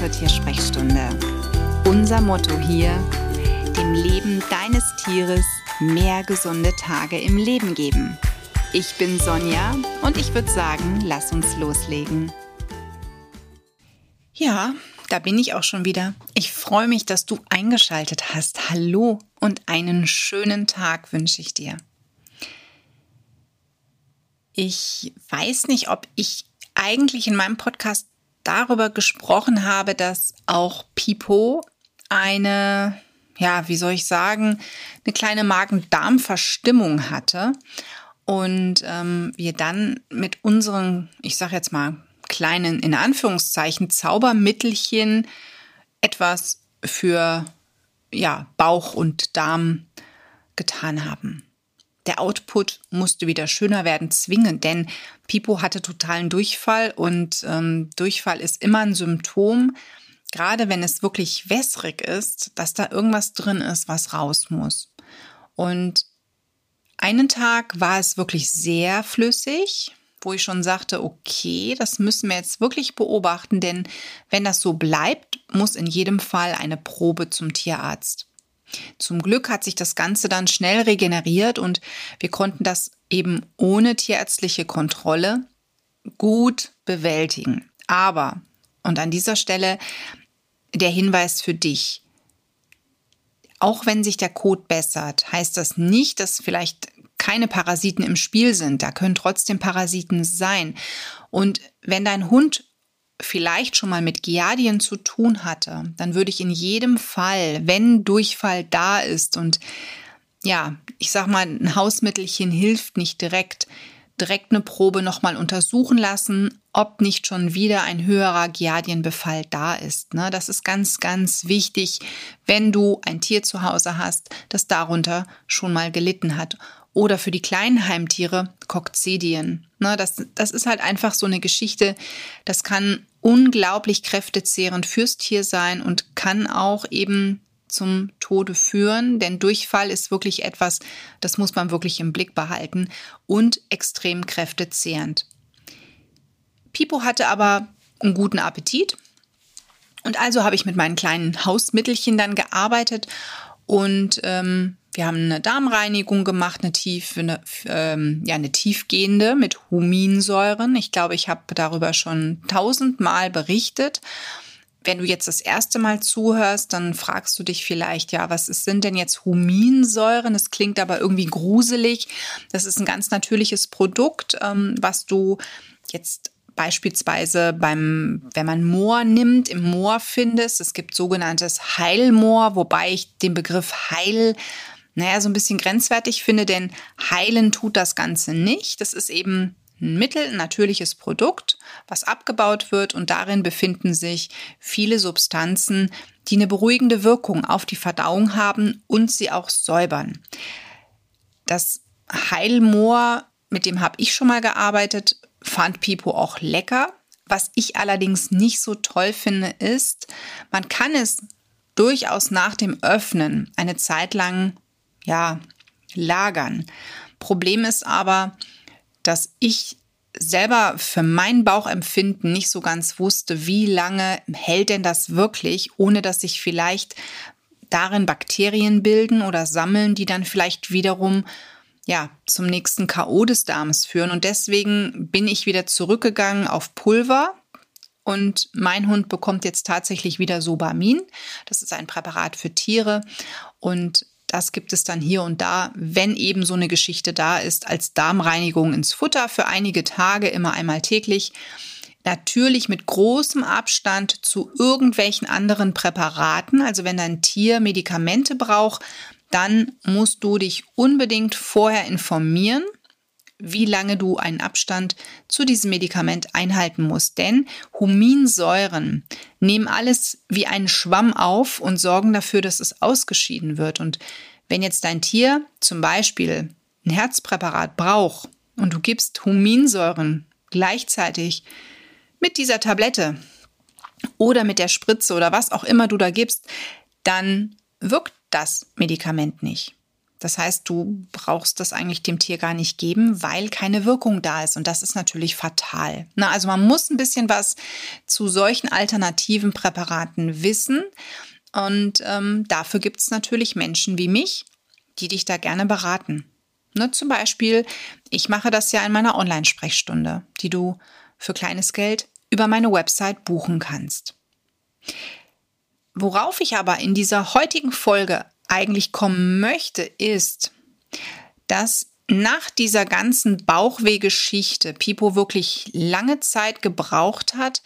zur Tiersprechstunde. Unser Motto hier, dem Leben deines Tieres mehr gesunde Tage im Leben geben. Ich bin Sonja und ich würde sagen, lass uns loslegen. Ja, da bin ich auch schon wieder. Ich freue mich, dass du eingeschaltet hast. Hallo und einen schönen Tag wünsche ich dir. Ich weiß nicht, ob ich eigentlich in meinem Podcast darüber gesprochen habe, dass auch Pipo eine, ja, wie soll ich sagen, eine kleine Magen-Darm-Verstimmung hatte und ähm, wir dann mit unseren, ich sage jetzt mal, kleinen, in Anführungszeichen, Zaubermittelchen etwas für ja, Bauch und Darm getan haben. Der Output musste wieder schöner werden, zwingend, denn Pipo hatte totalen Durchfall und ähm, Durchfall ist immer ein Symptom, gerade wenn es wirklich wässrig ist, dass da irgendwas drin ist, was raus muss. Und einen Tag war es wirklich sehr flüssig, wo ich schon sagte, okay, das müssen wir jetzt wirklich beobachten, denn wenn das so bleibt, muss in jedem Fall eine Probe zum Tierarzt. Zum Glück hat sich das Ganze dann schnell regeneriert und wir konnten das eben ohne tierärztliche Kontrolle gut bewältigen. Aber, und an dieser Stelle der Hinweis für dich, auch wenn sich der Kot bessert, heißt das nicht, dass vielleicht keine Parasiten im Spiel sind. Da können trotzdem Parasiten sein. Und wenn dein Hund vielleicht schon mal mit Giardien zu tun hatte, dann würde ich in jedem Fall, wenn Durchfall da ist und ja, ich sag mal, ein Hausmittelchen hilft nicht direkt, direkt eine Probe nochmal untersuchen lassen, ob nicht schon wieder ein höherer Giardienbefall da ist. Ne? Das ist ganz, ganz wichtig, wenn du ein Tier zu Hause hast, das darunter schon mal gelitten hat oder für die kleinen Heimtiere Kokzedien. Ne, das, das ist halt einfach so eine Geschichte, das kann unglaublich kräftezehrend fürs Tier sein und kann auch eben zum Tode führen, denn Durchfall ist wirklich etwas, das muss man wirklich im Blick behalten und extrem kräftezehrend. Pipo hatte aber einen guten Appetit und also habe ich mit meinen kleinen Hausmittelchen dann gearbeitet und ähm, wir haben eine Darmreinigung gemacht, eine tiefe, eine, ähm, ja, eine tiefgehende mit Huminsäuren. Ich glaube, ich habe darüber schon tausendmal berichtet. Wenn du jetzt das erste Mal zuhörst, dann fragst du dich vielleicht, ja, was sind denn jetzt Huminsäuren? Das klingt aber irgendwie gruselig. Das ist ein ganz natürliches Produkt, ähm, was du jetzt beispielsweise beim, wenn man Moor nimmt, im Moor findest. Es gibt sogenanntes Heilmoor, wobei ich den Begriff Heil naja, so ein bisschen grenzwertig finde, denn heilen tut das Ganze nicht. Das ist eben ein Mittel, ein natürliches Produkt, was abgebaut wird und darin befinden sich viele Substanzen, die eine beruhigende Wirkung auf die Verdauung haben und sie auch säubern. Das Heilmoor, mit dem habe ich schon mal gearbeitet, fand Pipo auch lecker. Was ich allerdings nicht so toll finde, ist, man kann es durchaus nach dem Öffnen eine Zeit lang ja, lagern. Problem ist aber, dass ich selber für mein Bauchempfinden nicht so ganz wusste, wie lange hält denn das wirklich, ohne dass sich vielleicht darin Bakterien bilden oder sammeln, die dann vielleicht wiederum ja, zum nächsten KO des Darms führen. Und deswegen bin ich wieder zurückgegangen auf Pulver. Und mein Hund bekommt jetzt tatsächlich wieder Sobamin. Das ist ein Präparat für Tiere. Und das gibt es dann hier und da, wenn eben so eine Geschichte da ist, als Darmreinigung ins Futter für einige Tage, immer einmal täglich. Natürlich mit großem Abstand zu irgendwelchen anderen Präparaten. Also wenn dein Tier Medikamente braucht, dann musst du dich unbedingt vorher informieren, wie lange du einen Abstand zu diesem Medikament einhalten musst. Denn Huminsäuren nehmen alles wie einen Schwamm auf und sorgen dafür, dass es ausgeschieden wird. Und wenn jetzt dein Tier zum Beispiel ein Herzpräparat braucht und du gibst Huminsäuren gleichzeitig mit dieser Tablette oder mit der Spritze oder was auch immer du da gibst, dann wirkt das Medikament nicht. Das heißt, du brauchst das eigentlich dem Tier gar nicht geben, weil keine Wirkung da ist. Und das ist natürlich fatal. Na, also man muss ein bisschen was zu solchen alternativen Präparaten wissen. Und ähm, dafür gibt es natürlich Menschen wie mich, die dich da gerne beraten. Ne, zum Beispiel, ich mache das ja in meiner Online-Sprechstunde, die du für kleines Geld über meine Website buchen kannst. Worauf ich aber in dieser heutigen Folge eigentlich kommen möchte, ist, dass nach dieser ganzen Bauchwehgeschichte Pipo wirklich lange Zeit gebraucht hat,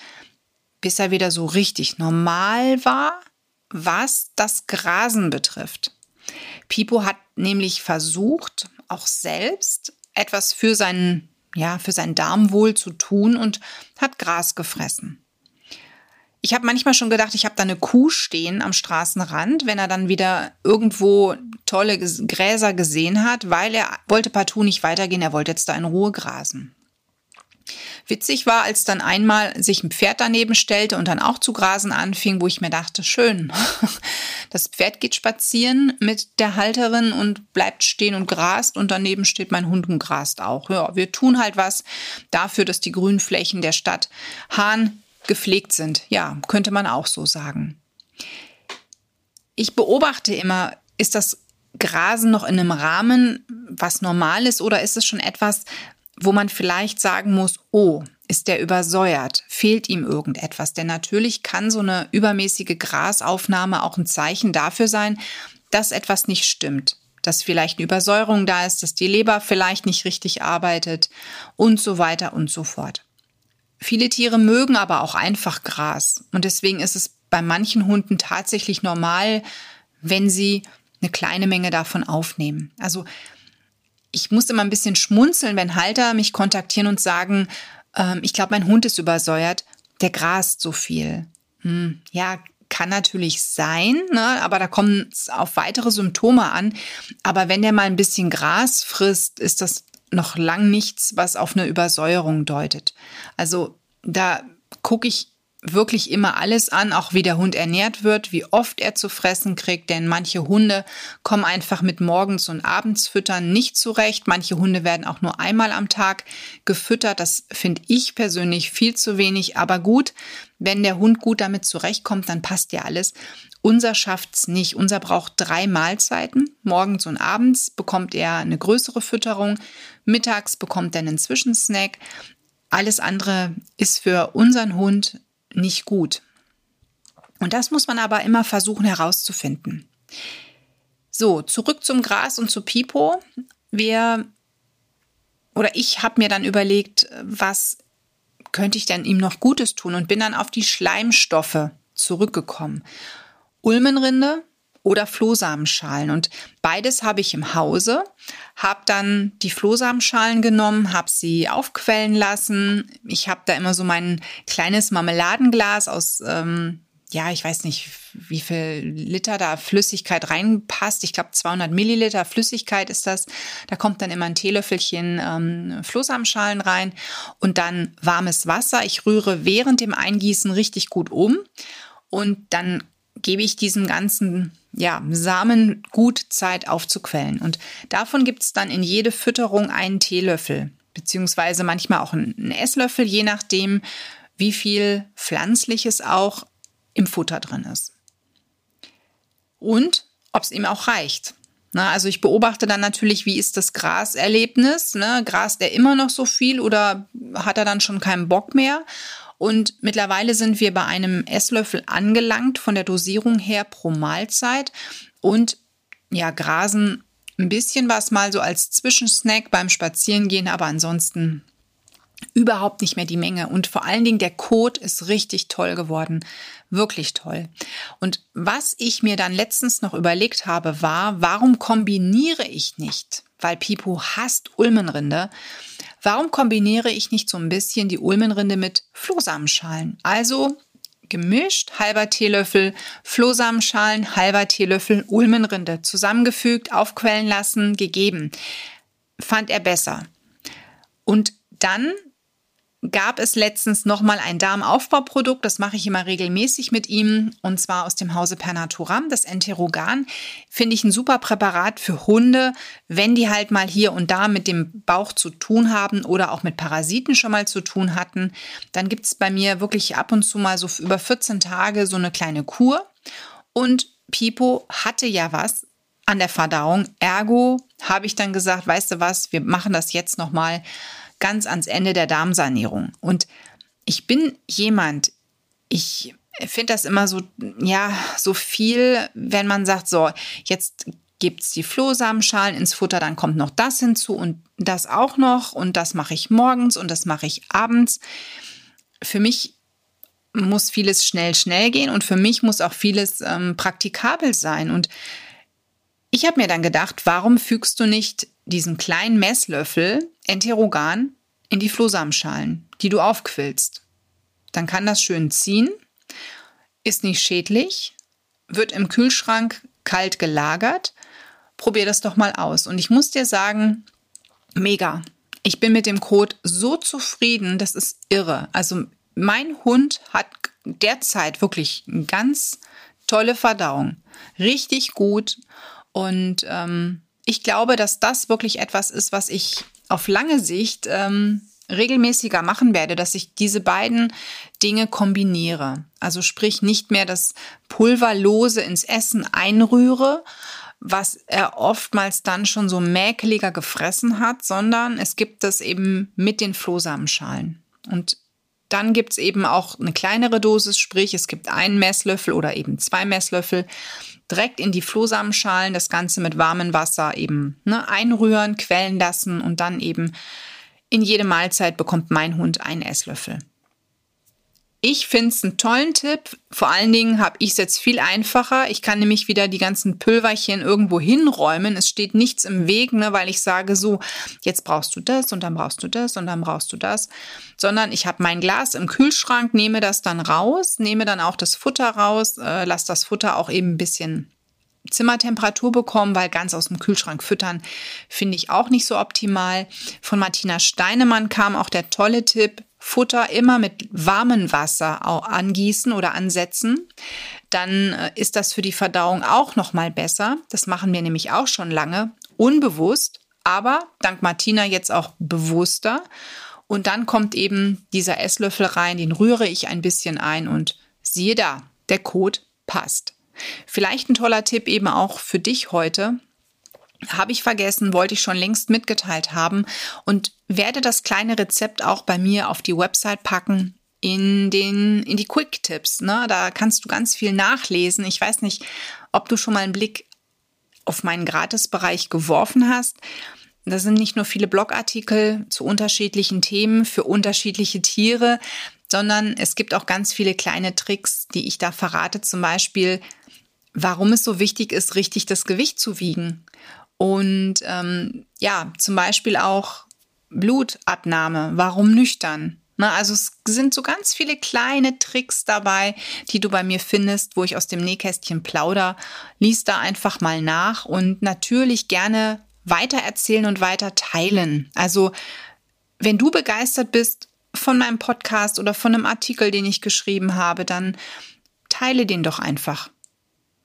bis er wieder so richtig normal war, was das Grasen betrifft. Pipo hat nämlich versucht, auch selbst etwas für seinen, ja, für sein Darmwohl zu tun und hat Gras gefressen. Ich habe manchmal schon gedacht, ich habe da eine Kuh stehen am Straßenrand, wenn er dann wieder irgendwo tolle Gräser gesehen hat, weil er wollte partout nicht weitergehen, er wollte jetzt da in Ruhe grasen. Witzig war, als dann einmal sich ein Pferd daneben stellte und dann auch zu grasen anfing, wo ich mir dachte, schön. Das Pferd geht spazieren mit der Halterin und bleibt stehen und grast und daneben steht mein Hund und grast auch. Ja, wir tun halt was dafür, dass die Grünflächen der Stadt Hahn gepflegt sind. Ja, könnte man auch so sagen. Ich beobachte immer, ist das Grasen noch in einem Rahmen, was normal ist, oder ist es schon etwas, wo man vielleicht sagen muss, oh, ist der übersäuert? Fehlt ihm irgendetwas? Denn natürlich kann so eine übermäßige Grasaufnahme auch ein Zeichen dafür sein, dass etwas nicht stimmt. Dass vielleicht eine Übersäuerung da ist, dass die Leber vielleicht nicht richtig arbeitet und so weiter und so fort. Viele Tiere mögen aber auch einfach Gras. Und deswegen ist es bei manchen Hunden tatsächlich normal, wenn sie eine kleine Menge davon aufnehmen. Also ich muss immer ein bisschen schmunzeln, wenn Halter mich kontaktieren und sagen, ähm, ich glaube, mein Hund ist übersäuert, der grast so viel. Hm, ja, kann natürlich sein, ne? aber da kommen es auf weitere Symptome an. Aber wenn der mal ein bisschen Gras frisst, ist das noch lang nichts, was auf eine Übersäuerung deutet. Also da gucke ich wirklich immer alles an, auch wie der Hund ernährt wird, wie oft er zu fressen kriegt, denn manche Hunde kommen einfach mit morgens und abends füttern nicht zurecht. Manche Hunde werden auch nur einmal am Tag gefüttert. Das finde ich persönlich viel zu wenig, aber gut, wenn der Hund gut damit zurechtkommt, dann passt ja alles. Unser schafft's nicht. Unser braucht drei Mahlzeiten. Morgens und abends bekommt er eine größere Fütterung. Mittags bekommt er einen Zwischensnack. Alles andere ist für unseren Hund nicht gut. Und das muss man aber immer versuchen herauszufinden. So, zurück zum Gras und zu Pipo. Wir oder ich habe mir dann überlegt, was könnte ich denn ihm noch Gutes tun und bin dann auf die Schleimstoffe zurückgekommen. Ulmenrinde oder Flohsamenschalen. Und beides habe ich im Hause, habe dann die Flohsamenschalen genommen, habe sie aufquellen lassen. Ich habe da immer so mein kleines Marmeladenglas aus, ähm, ja, ich weiß nicht, wie viel Liter da Flüssigkeit reinpasst. Ich glaube 200 Milliliter Flüssigkeit ist das. Da kommt dann immer ein Teelöffelchen ähm, Flohsamenschalen rein und dann warmes Wasser. Ich rühre während dem Eingießen richtig gut um und dann gebe ich diesem ganzen ja, Samen gut Zeit aufzuquellen. Und davon gibt es dann in jede Fütterung einen Teelöffel, beziehungsweise manchmal auch einen Esslöffel, je nachdem, wie viel Pflanzliches auch im Futter drin ist. Und ob es ihm auch reicht. Na, also ich beobachte dann natürlich, wie ist das Graserlebnis? Ne? Grast er immer noch so viel oder hat er dann schon keinen Bock mehr? Und mittlerweile sind wir bei einem Esslöffel angelangt von der Dosierung her pro Mahlzeit und ja, grasen ein bisschen was mal so als Zwischensnack beim Spazierengehen, aber ansonsten überhaupt nicht mehr die Menge. Und vor allen Dingen der Kot ist richtig toll geworden. Wirklich toll. Und was ich mir dann letztens noch überlegt habe, war, warum kombiniere ich nicht? Weil Pipo hasst Ulmenrinde Warum kombiniere ich nicht so ein bisschen die Ulmenrinde mit Flohsamenschalen? Also gemischt, halber Teelöffel Flohsamenschalen, halber Teelöffel Ulmenrinde zusammengefügt, aufquellen lassen, gegeben. Fand er besser. Und dann gab es letztens nochmal ein Darmaufbauprodukt. Das mache ich immer regelmäßig mit ihm. Und zwar aus dem Hause Pernaturam, das Enterogan. Finde ich ein super Präparat für Hunde, wenn die halt mal hier und da mit dem Bauch zu tun haben oder auch mit Parasiten schon mal zu tun hatten. Dann gibt es bei mir wirklich ab und zu mal so über 14 Tage so eine kleine Kur. Und Pipo hatte ja was an der Verdauung. Ergo habe ich dann gesagt, weißt du was, wir machen das jetzt nochmal ganz ans Ende der Darmsanierung. Und ich bin jemand, ich finde das immer so, ja, so viel, wenn man sagt, so, jetzt gibt es die Flohsamenschalen ins Futter, dann kommt noch das hinzu und das auch noch und das mache ich morgens und das mache ich abends. Für mich muss vieles schnell, schnell gehen und für mich muss auch vieles ähm, praktikabel sein. Und ich habe mir dann gedacht, warum fügst du nicht diesen kleinen Messlöffel Enterogan in die Flohsamenschalen, die du aufquillst? Dann kann das schön ziehen, ist nicht schädlich, wird im Kühlschrank kalt gelagert. Probier das doch mal aus. Und ich muss dir sagen, mega. Ich bin mit dem Code so zufrieden, das ist irre. Also mein Hund hat derzeit wirklich eine ganz tolle Verdauung. Richtig gut. Und ähm, ich glaube, dass das wirklich etwas ist, was ich auf lange Sicht ähm, regelmäßiger machen werde, dass ich diese beiden Dinge kombiniere. Also sprich nicht mehr das Pulverlose ins Essen einrühre, was er oftmals dann schon so mäkeliger gefressen hat, sondern es gibt es eben mit den Flohsamenschalen. Und dann gibt es eben auch eine kleinere Dosis, sprich es gibt einen Messlöffel oder eben zwei Messlöffel direkt in die Flohsamenschalen, das Ganze mit warmem Wasser eben ne, einrühren, quellen lassen und dann eben in jede Mahlzeit bekommt mein Hund einen Esslöffel. Ich finde es einen tollen Tipp. Vor allen Dingen habe ich es jetzt viel einfacher. Ich kann nämlich wieder die ganzen Pülverchen irgendwo hinräumen. Es steht nichts im Weg, ne, weil ich sage so, jetzt brauchst du das und dann brauchst du das und dann brauchst du das. Sondern ich habe mein Glas im Kühlschrank, nehme das dann raus, nehme dann auch das Futter raus, äh, lasse das Futter auch eben ein bisschen Zimmertemperatur bekommen, weil ganz aus dem Kühlschrank füttern finde ich auch nicht so optimal. Von Martina Steinemann kam auch der tolle Tipp, Futter immer mit warmem Wasser angießen oder ansetzen, dann äh, ist das für die Verdauung auch noch mal besser. Das machen wir nämlich auch schon lange unbewusst, aber dank Martina jetzt auch bewusster. Und dann kommt eben dieser Esslöffel rein, den rühre ich ein bisschen ein und siehe da, der Code passt. Vielleicht ein toller Tipp eben auch für dich heute. Habe ich vergessen, wollte ich schon längst mitgeteilt haben und werde das kleine Rezept auch bei mir auf die Website packen in den in die Quick Tipps, ne? Da kannst du ganz viel nachlesen. Ich weiß nicht, ob du schon mal einen Blick auf meinen Gratisbereich geworfen hast. Da sind nicht nur viele Blogartikel zu unterschiedlichen Themen für unterschiedliche Tiere, sondern es gibt auch ganz viele kleine Tricks, die ich da verrate. Zum Beispiel, warum es so wichtig ist, richtig das Gewicht zu wiegen. Und ähm, ja, zum Beispiel auch Blutabnahme. Warum nüchtern? Na, also es sind so ganz viele kleine Tricks dabei, die du bei mir findest, wo ich aus dem Nähkästchen plauder. Lies da einfach mal nach und natürlich gerne weiter erzählen und weiter teilen. Also wenn du begeistert bist von meinem Podcast oder von einem Artikel, den ich geschrieben habe, dann teile den doch einfach.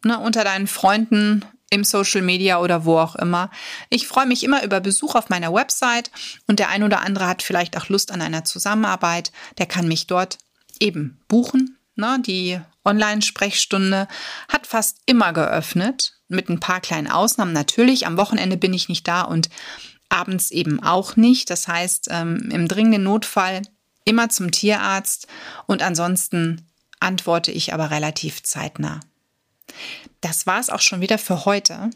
Ne, unter deinen Freunden im Social Media oder wo auch immer. Ich freue mich immer über Besuch auf meiner Website und der ein oder andere hat vielleicht auch Lust an einer Zusammenarbeit. Der kann mich dort eben buchen. Ne, die Online-Sprechstunde hat fast immer geöffnet, mit ein paar kleinen Ausnahmen natürlich. Am Wochenende bin ich nicht da und abends eben auch nicht. Das heißt, ähm, im dringenden Notfall immer zum Tierarzt und ansonsten antworte ich aber relativ zeitnah. Das war es auch schon wieder für heute.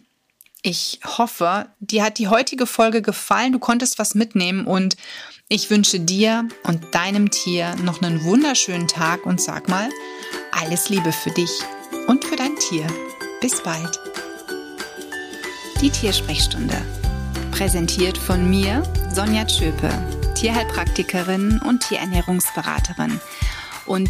Ich hoffe, dir hat die heutige Folge gefallen, du konntest was mitnehmen und ich wünsche dir und deinem Tier noch einen wunderschönen Tag und sag mal, alles Liebe für dich und für dein Tier. Bis bald. Die Tiersprechstunde. Präsentiert von mir, Sonja Tschöpe, Tierheilpraktikerin und Tierernährungsberaterin. Und